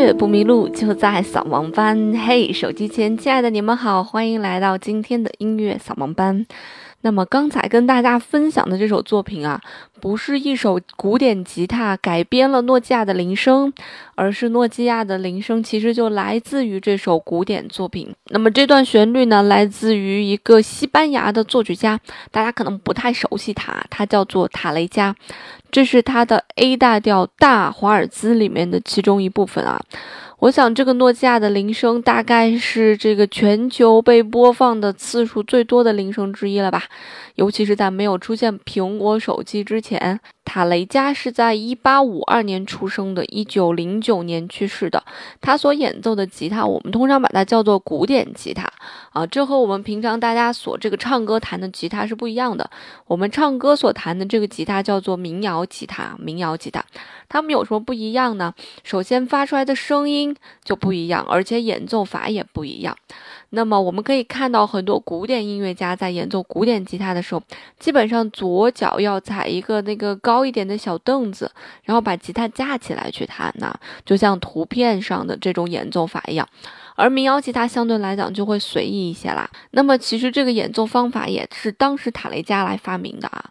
月不迷路就在扫盲班。嘿，手机前亲爱的你们好，欢迎来到今天的音乐扫盲班。那么刚才跟大家分享的这首作品啊，不是一首古典吉他改编了诺基亚的铃声，而是诺基亚的铃声其实就来自于这首古典作品。那么这段旋律呢，来自于一个西班牙的作曲家，大家可能不太熟悉他，他叫做塔雷加，这是他的 A 大调大华尔兹里面的其中一部分啊。我想，这个诺基亚的铃声大概是这个全球被播放的次数最多的铃声之一了吧？尤其是在没有出现苹果手机之前。塔雷加是在一八五二年出生的，一九零九年去世的。他所演奏的吉他，我们通常把它叫做古典吉他啊，这和我们平常大家所这个唱歌弹的吉他是不一样的。我们唱歌所弹的这个吉他叫做民谣吉他，民谣吉他，它们有什么不一样呢？首先发出来的声音就不一样，而且演奏法也不一样。那么我们可以看到，很多古典音乐家在演奏古典吉他的时候，基本上左脚要踩一个那个高高一点的小凳子，然后把吉他架起来去弹呢，就像图片上的这种演奏法一样。而民谣吉他相对来讲就会随意一些啦。那么其实这个演奏方法也是当时塔雷加来发明的啊。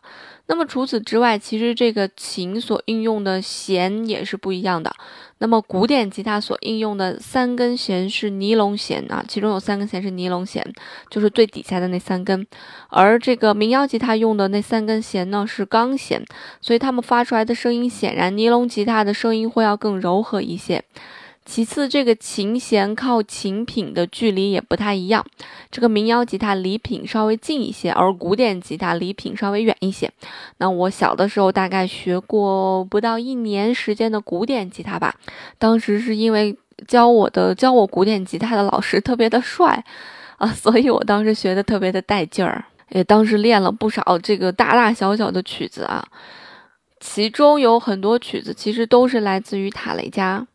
那么除此之外，其实这个琴所应用的弦也是不一样的。那么古典吉他所应用的三根弦是尼龙弦啊，其中有三根弦是尼龙弦，就是最底下的那三根。而这个民谣吉他用的那三根弦呢是钢弦，所以它们发出来的声音显然尼龙吉他的声音会要更柔和一些。其次，这个琴弦靠琴品的距离也不太一样。这个民谣吉他离品稍微近一些，而古典吉他离品稍微远一些。那我小的时候大概学过不到一年时间的古典吉他吧，当时是因为教我的教我古典吉他的老师特别的帅啊，所以我当时学的特别的带劲儿，也当时练了不少这个大大小小的曲子啊。其中有很多曲子其实都是来自于塔雷加，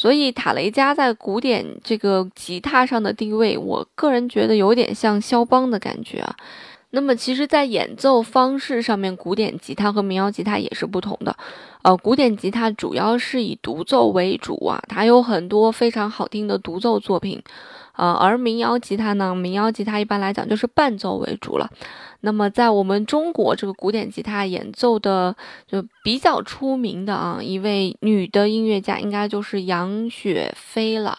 所以塔雷加在古典这个吉他上的地位，我个人觉得有点像肖邦的感觉啊。那么，其实，在演奏方式上面，古典吉他和民谣吉他也是不同的。呃，古典吉他主要是以独奏为主啊，它有很多非常好听的独奏作品。呃，而民谣吉他呢，民谣吉他一般来讲就是伴奏为主了。那么，在我们中国这个古典吉他演奏的就比较出名的啊，一位女的音乐家，应该就是杨雪飞了。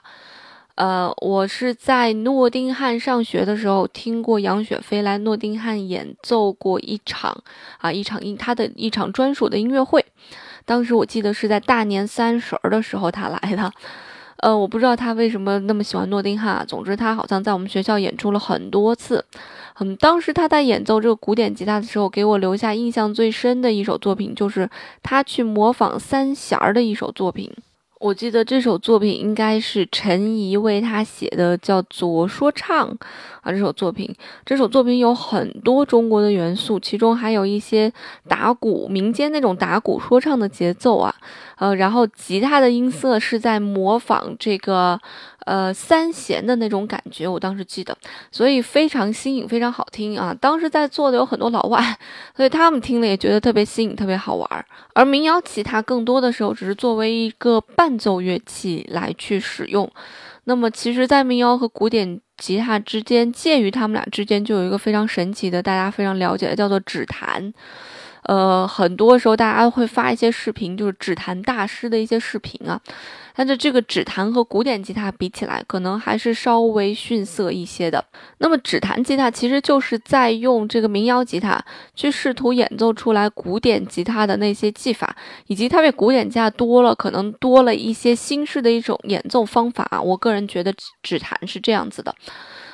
呃，我是在诺丁汉上学的时候听过杨雪飞来诺丁汉演奏过一场啊，一场音他的一场专属的音乐会。当时我记得是在大年三十儿的时候他来的。呃，我不知道他为什么那么喜欢诺丁汉。总之，他好像在我们学校演出了很多次。嗯，当时他在演奏这个古典吉他的时候，给我留下印象最深的一首作品，就是他去模仿三弦儿的一首作品。我记得这首作品应该是陈怡为他写的，叫做《说唱》啊。这首作品，这首作品有很多中国的元素，其中还有一些打鼓、民间那种打鼓说唱的节奏啊。呃，然后吉他的音色是在模仿这个。呃，三弦的那种感觉，我当时记得，所以非常新颖，非常好听啊！当时在座的有很多老外，所以他们听了也觉得特别新颖，特别好玩。而民谣吉他更多的时候只是作为一个伴奏乐器来去使用。那么，其实，在民谣和古典吉他之间，介于他们俩之间，就有一个非常神奇的，大家非常了解的，叫做指弹。呃，很多时候大家会发一些视频，就是指弹大师的一些视频啊。但是这个指弹和古典吉他比起来，可能还是稍微逊色一些的。那么指弹吉他其实就是在用这个民谣吉他去试图演奏出来古典吉他的那些技法，以及它比古典吉他多了，可能多了一些新式的一种演奏方法。我个人觉得指弹是这样子的。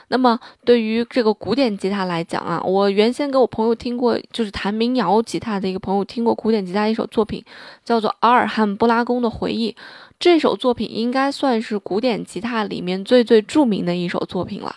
那么对于这个古典吉他来讲啊，我原先给我朋友听过，就是弹民谣吉他的一个朋友听过古典吉他一首作品，叫做《阿尔罕布拉宫的回忆》。这首作品应该算是古典吉他里面最最著名的一首作品了。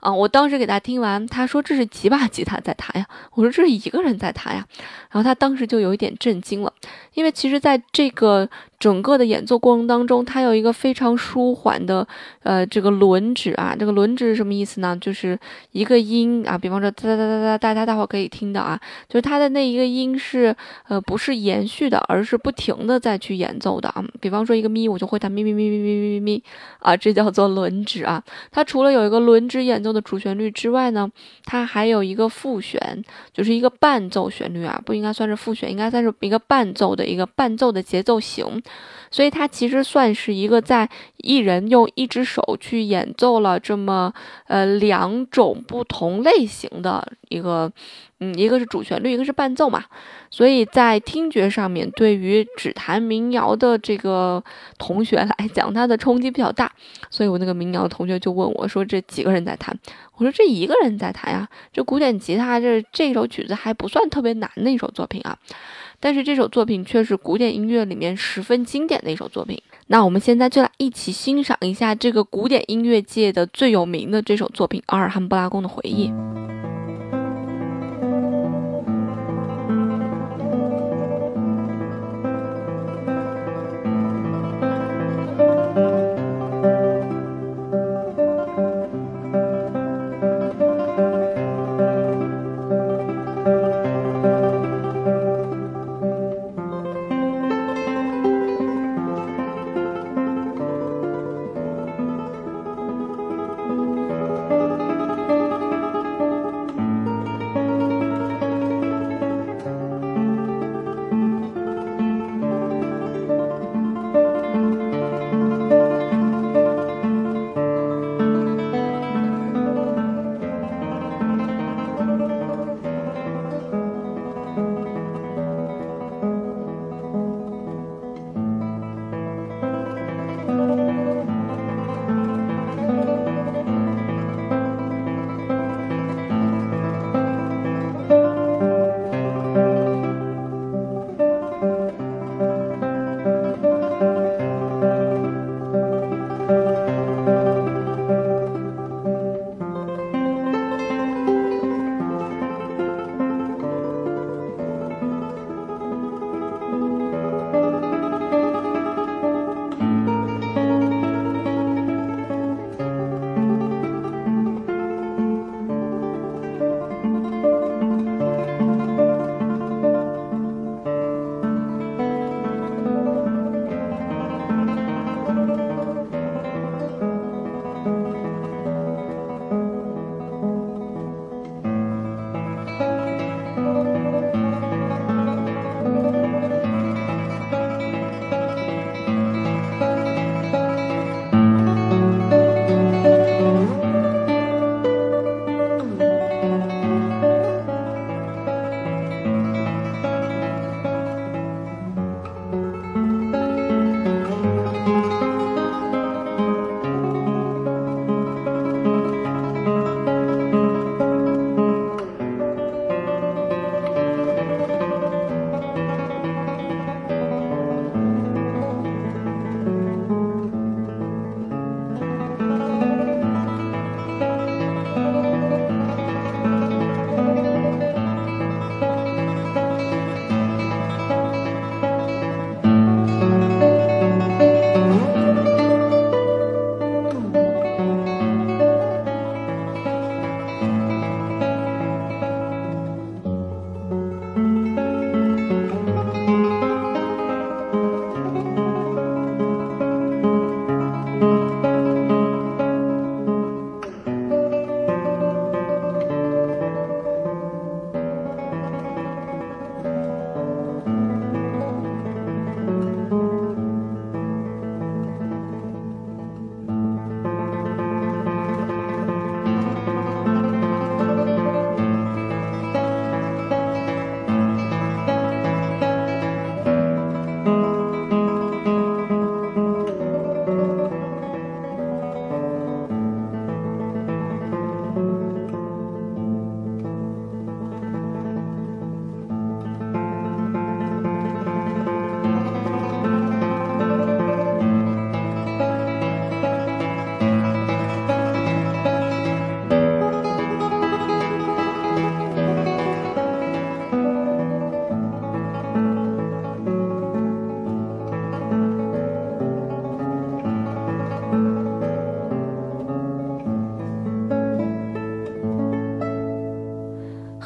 啊，我当时给他听完，他说这是几把吉他在弹呀？我说这是一个人在弹呀。然后他当时就有一点震惊了，因为其实在这个整个的演奏过程当中，它有一个非常舒缓的，呃，这个轮指啊，这个轮指是什么意思呢？就是一个音啊，比方说哒哒哒哒哒，大家大伙可以听到啊，就是它的那一个音是，呃，不是延续的，而是不停的再去演奏的啊。比方说一个咪，我就会弹咪咪咪咪咪咪咪啊，这叫做轮指啊。它除了有一个轮指演奏的主旋律之外呢，它还有一个副旋，就是一个伴奏旋律啊，不应该算是副旋，应该算是一个伴奏的一个伴奏的节奏型。所以它其实算是一个在一人用一只手去演奏了这么呃两种不同类型的一个，嗯，一个是主旋律，一个是伴奏嘛。所以在听觉上面，对于只弹民谣的这个同学来讲，它的冲击比较大。所以我那个民谣的同学就问我说：“这几个人在弹？”我说：“这一个人在弹呀。这古典吉他这这首曲子还不算特别难的一首作品啊。”但是这首作品却是古典音乐里面十分经典的一首作品。那我们现在就来一起欣赏一下这个古典音乐界的最有名的这首作品《阿尔汉布拉宫的回忆》。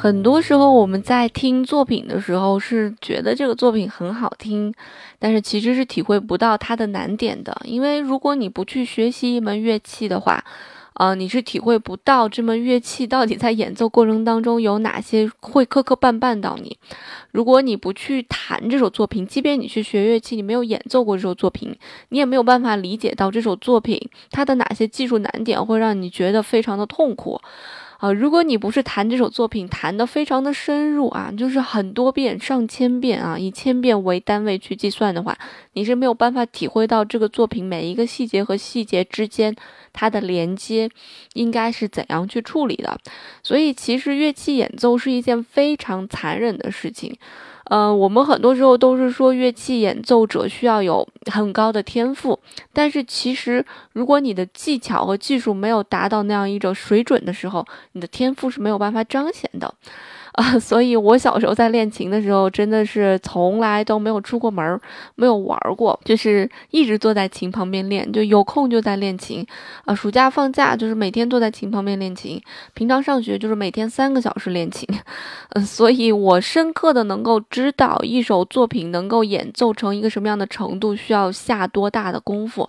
很多时候我们在听作品的时候是觉得这个作品很好听，但是其实是体会不到它的难点的。因为如果你不去学习一门乐器的话，呃，你是体会不到这门乐器到底在演奏过程当中有哪些会磕磕绊绊到你。如果你不去弹这首作品，即便你去学乐器，你没有演奏过这首作品，你也没有办法理解到这首作品它的哪些技术难点会让你觉得非常的痛苦。啊，如果你不是弹这首作品弹得非常的深入啊，就是很多遍、上千遍啊，以千遍为单位去计算的话，你是没有办法体会到这个作品每一个细节和细节之间它的连接应该是怎样去处理的。所以，其实乐器演奏是一件非常残忍的事情。呃，我们很多时候都是说乐器演奏者需要有很高的天赋，但是其实如果你的技巧和技术没有达到那样一种水准的时候，你的天赋是没有办法彰显的。啊，所以我小时候在练琴的时候，真的是从来都没有出过门儿，没有玩过，就是一直坐在琴旁边练，就有空就在练琴。啊，暑假放假就是每天坐在琴旁边练琴，平常上学就是每天三个小时练琴。嗯，所以我深刻的能够知道一首作品能够演奏成一个什么样的程度，需要下多大的功夫。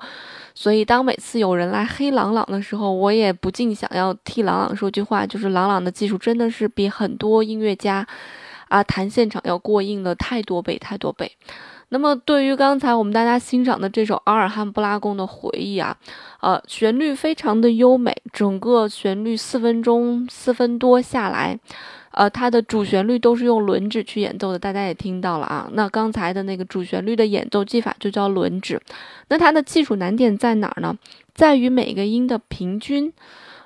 所以，当每次有人来黑朗朗的时候，我也不禁想要替朗朗说句话，就是朗朗的技术真的是比很多音乐家，啊，弹现场要过硬的太多倍，太多倍。那么，对于刚才我们大家欣赏的这首阿尔汉布拉宫的回忆啊，呃，旋律非常的优美，整个旋律四分钟四分多下来。呃，它的主旋律都是用轮指去演奏的，大家也听到了啊。那刚才的那个主旋律的演奏技法就叫轮指。那它的技术难点在哪儿呢？在于每个音的平均。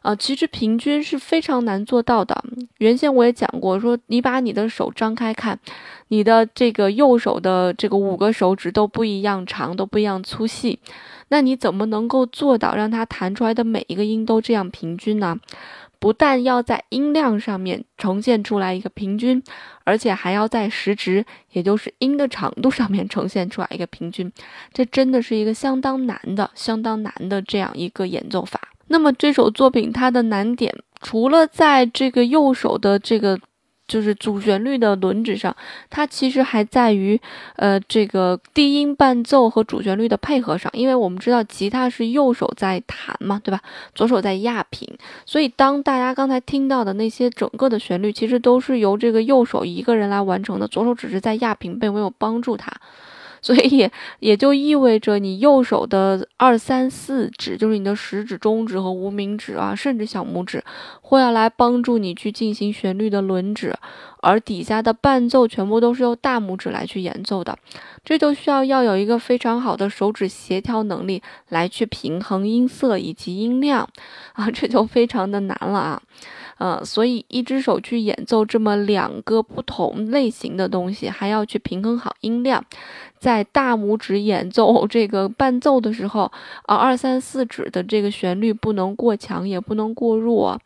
呃，其实平均是非常难做到的。原先我也讲过，说你把你的手张开看，你的这个右手的这个五个手指都不一样长，都不一样粗细。那你怎么能够做到让它弹出来的每一个音都这样平均呢？不但要在音量上面呈现出来一个平均，而且还要在时值，也就是音的长度上面呈现出来一个平均。这真的是一个相当难的、相当难的这样一个演奏法。那么这首作品它的难点，除了在这个右手的这个。就是主旋律的轮指上，它其实还在于，呃，这个低音伴奏和主旋律的配合上。因为我们知道吉他是右手在弹嘛，对吧？左手在压平，所以当大家刚才听到的那些整个的旋律，其实都是由这个右手一个人来完成的，左手只是在压平，并没有帮助他。所以也就意味着你右手的二三四指，就是你的食指、中指和无名指啊，甚至小拇指，会要来帮助你去进行旋律的轮指，而底下的伴奏全部都是由大拇指来去演奏的，这就需要要有一个非常好的手指协调能力来去平衡音色以及音量啊，这就非常的难了啊。嗯，所以一只手去演奏这么两个不同类型的东西，还要去平衡好音量，在大拇指演奏这个伴奏的时候，啊，二三四指的这个旋律不能过强，也不能过弱，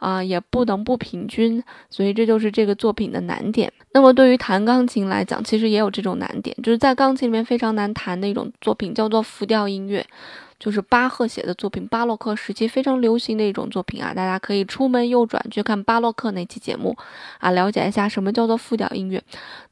啊也不能不平均，所以这就是这个作品的难点。那么对于弹钢琴来讲，其实也有这种难点，就是在钢琴里面非常难弹的一种作品，叫做浮调音乐。就是巴赫写的作品，巴洛克时期非常流行的一种作品啊，大家可以出门右转去看巴洛克那期节目啊，了解一下什么叫做复调音乐。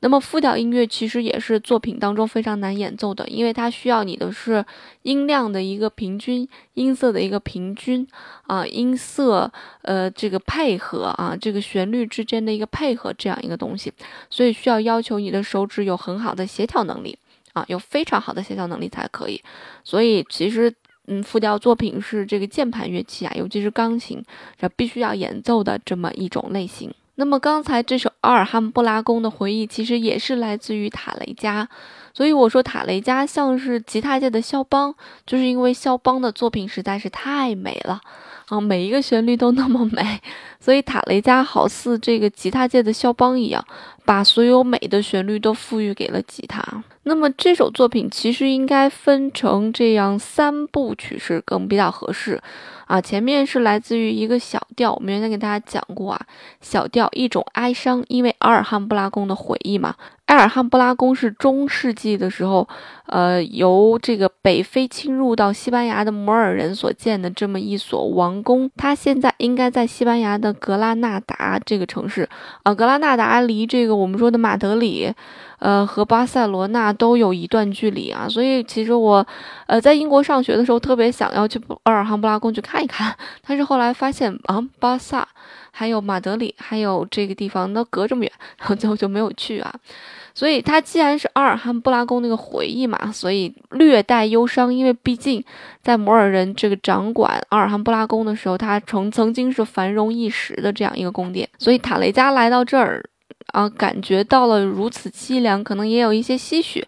那么复调音乐其实也是作品当中非常难演奏的，因为它需要你的是音量的一个平均，音色的一个平均啊，音色呃这个配合啊，这个旋律之间的一个配合这样一个东西，所以需要要求你的手指有很好的协调能力。有非常好的协调能力才可以，所以其实，嗯，复调作品是这个键盘乐器啊，尤其是钢琴，这必须要演奏的这么一种类型。那么刚才这首阿尔汉布拉宫的回忆，其实也是来自于塔雷加，所以我说塔雷加像是吉他界的肖邦，就是因为肖邦的作品实在是太美了。啊，每一个旋律都那么美，所以塔雷加好似这个吉他界的肖邦一样，把所有美的旋律都赋予给了吉他。那么这首作品其实应该分成这样三部曲是更比较合适。啊，前面是来自于一个小调，我们原先给大家讲过啊，小调一种哀伤，因为阿尔汉布拉宫的回忆嘛。埃尔汉布拉宫是中世纪的时候，呃，由这个北非侵入到西班牙的摩尔人所建的这么一所王宫。它现在应该在西班牙的格拉纳达这个城市啊，格拉纳达离这个我们说的马德里，呃，和巴塞罗那都有一段距离啊。所以其实我，呃，在英国上学的时候特别想要去埃尔汉布拉宫去看看一看，但是后来发现啊，巴萨。还有马德里，还有这个地方，都隔这么远，然后最后就没有去啊。所以它既然是阿尔汉布拉宫那个回忆嘛，所以略带忧伤，因为毕竟在摩尔人这个掌管阿尔汉布拉宫的时候，它曾曾经是繁荣一时的这样一个宫殿。所以塔雷加来到这儿，啊，感觉到了如此凄凉，可能也有一些唏嘘。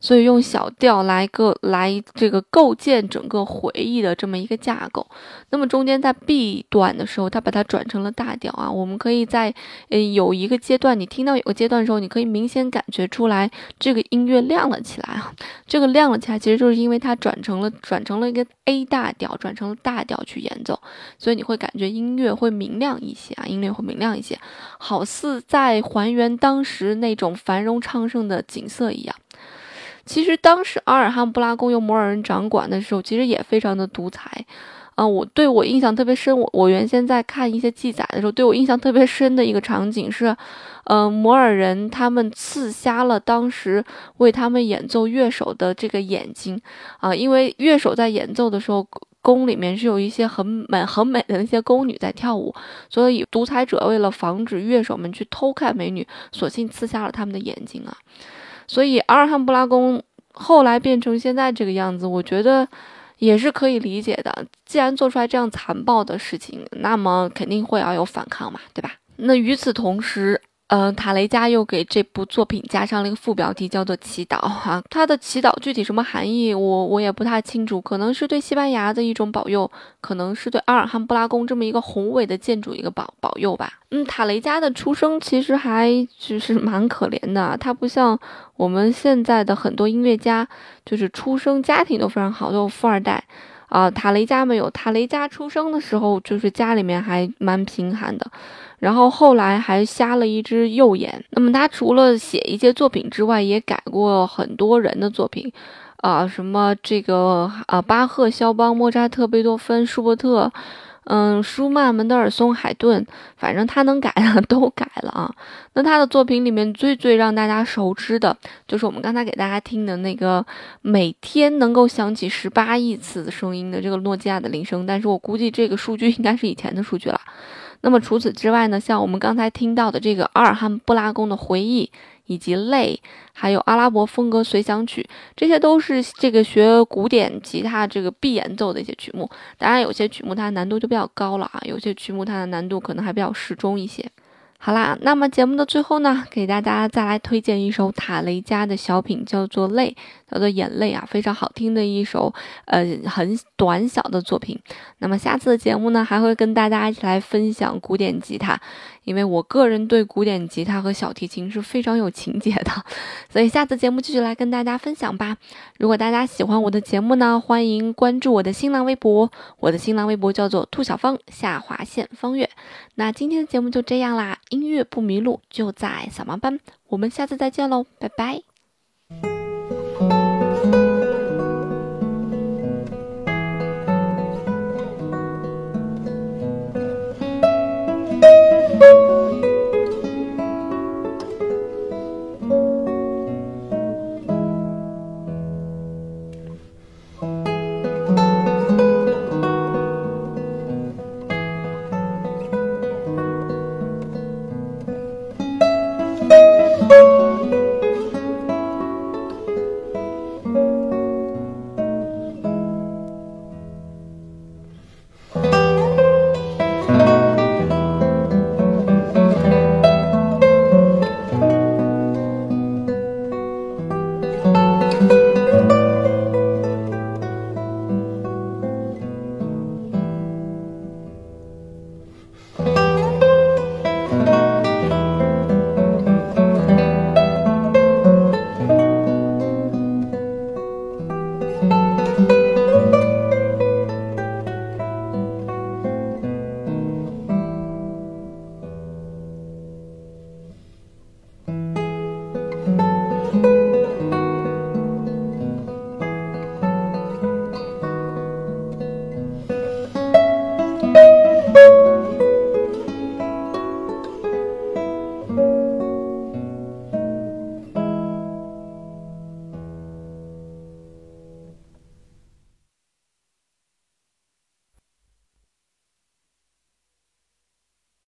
所以用小调来个来这个构建整个回忆的这么一个架构，那么中间在 B 段的时候，它把它转成了大调啊。我们可以在呃有一个阶段，你听到有个阶段的时候，你可以明显感觉出来这个音乐亮了起来啊。这个亮了起来，其实就是因为它转成了转成了一个 A 大调，转成了大调去演奏，所以你会感觉音乐会明亮一些啊，音乐会明亮一些，好似在还原当时那种繁荣昌盛的景色一样。其实当时阿尔汉布拉宫由摩尔人掌管的时候，其实也非常的独裁，啊，我对我印象特别深。我我原先在看一些记载的时候，对我印象特别深的一个场景是，呃，摩尔人他们刺瞎了当时为他们演奏乐手的这个眼睛，啊，因为乐手在演奏的时候，宫里面是有一些很美很美的那些宫女在跳舞，所以独裁者为了防止乐手们去偷看美女，索性刺瞎了他们的眼睛啊。所以阿尔汉布拉宫后来变成现在这个样子，我觉得也是可以理解的。既然做出来这样残暴的事情，那么肯定会要有反抗嘛，对吧？那与此同时。嗯，塔雷加又给这部作品加上了一个副标题，叫做“祈祷”哈。他的祈祷具体什么含义，我我也不太清楚。可能是对西班牙的一种保佑，可能是对阿尔汉布拉宫这么一个宏伟的建筑一个保保佑吧。嗯，塔雷加的出生其实还就是蛮可怜的，他不像我们现在的很多音乐家，就是出生家庭都非常好，都有富二代。啊，塔雷加没有。塔雷加出生的时候，就是家里面还蛮贫寒的，然后后来还瞎了一只右眼。那么他除了写一些作品之外，也改过很多人的作品，啊，什么这个啊，巴赫、肖邦、莫扎特、贝多芬、舒伯特。嗯，舒曼、门德尔松、海顿，反正他能改的 都改了啊。那他的作品里面最最让大家熟知的，就是我们刚才给大家听的那个每天能够响起十八亿次声音的这个诺基亚的铃声。但是我估计这个数据应该是以前的数据了。那么除此之外呢，像我们刚才听到的这个阿尔汉布拉宫的回忆。以及泪，还有阿拉伯风格随想曲，这些都是这个学古典吉他这个必演奏的一些曲目。当然，有些曲目它难度就比较高了啊，有些曲目它的难度可能还比较适中一些。好啦，那么节目的最后呢，给大家再来推荐一首塔雷加的小品，叫做《泪》，叫做《眼泪》啊，非常好听的一首，呃，很短小的作品。那么下次的节目呢，还会跟大家一起来分享古典吉他。因为我个人对古典吉他和小提琴是非常有情节的，所以下次节目继续来跟大家分享吧。如果大家喜欢我的节目呢，欢迎关注我的新浪微博，我的新浪微博叫做兔小芳下划线方月。那今天的节目就这样啦，音乐不迷路就在小盲班，我们下次再见喽，拜拜。